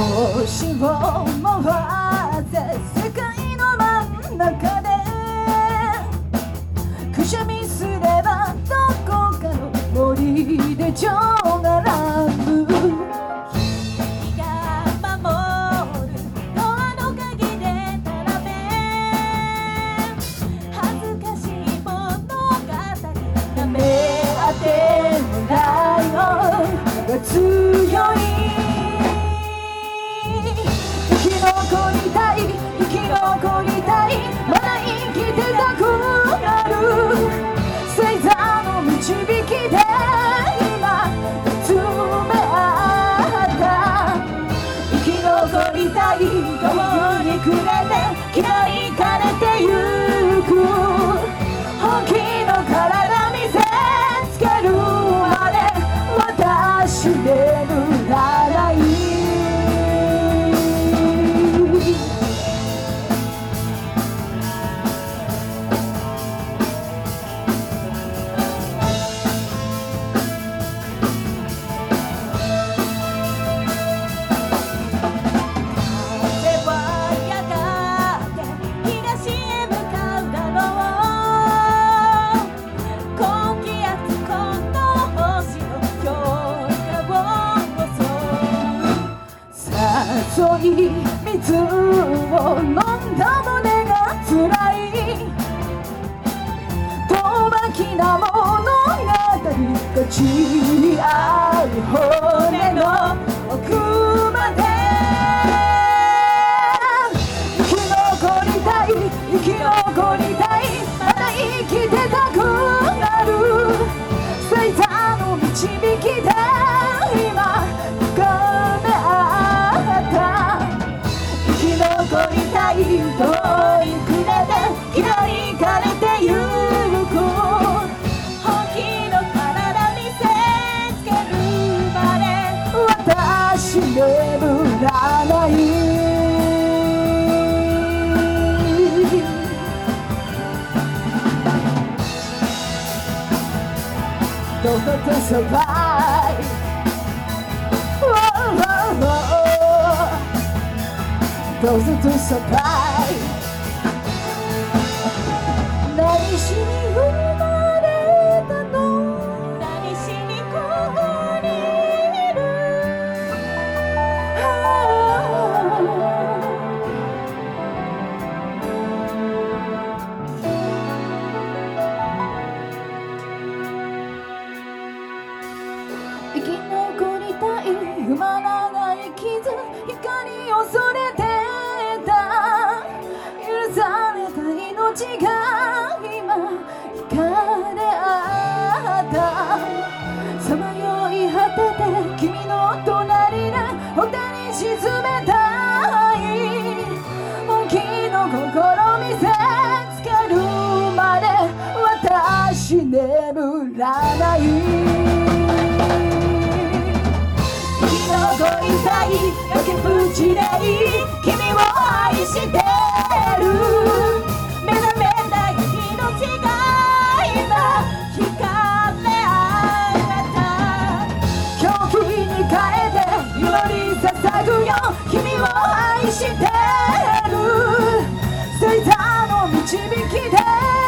星を回せ世界の真ん中でくしゃみすればどこかの森で蝶が乱舞君が守るドアの鍵で並べ恥ずかしい物語なめ当てのライオンが襲う誘い水を飲んだ胸が辛い。遠巻きな物語が散り合う骨の奥まで。生き残りたい生き残りたい。どうぞとそばいどう傷光を恐れてた。許された命が今惹かれ合った。さまよい果てて君の隣でホテに沈めた。い本気の心見せつけるまで私眠らない。してる。星座の導きで